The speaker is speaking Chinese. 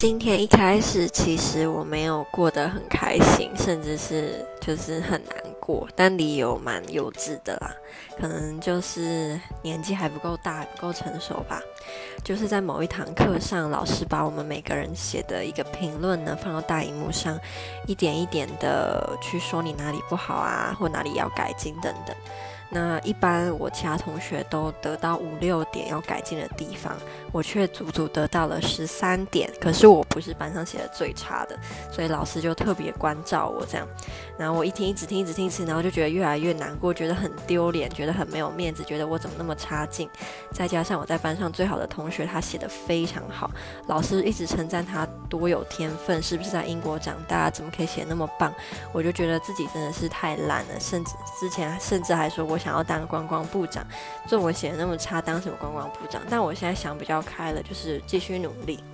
今天一开始，其实我没有过得很开心，甚至是就是很难过，但理由蛮幼稚的啦，可能就是年纪还不够大，不够成熟吧。就是在某一堂课上，老师把我们每个人写的一个评论呢，放到大荧幕上，一点一点的去说你哪里不好啊，或哪里要改进等等。那一般我其他同学都得到五六点要改进的地方，我却足足得到了十三点。可是我不是班上写的最差的，所以老师就特别关照我这样。然后我一听，一直听，一直听，一直听，然后就觉得越来越难过，觉得很丢脸，觉得很没有面子，觉得我怎么那么差劲。再加上我在班上最好的同学，他写的非常好，老师一直称赞他多有天分，是不是在英国长大，怎么可以写那么棒？我就觉得自己真的是太烂了，甚至之前甚至还说我。想要当观光部长，作文写的那么差，当什么观光部长？但我现在想比较开了，就是继续努力。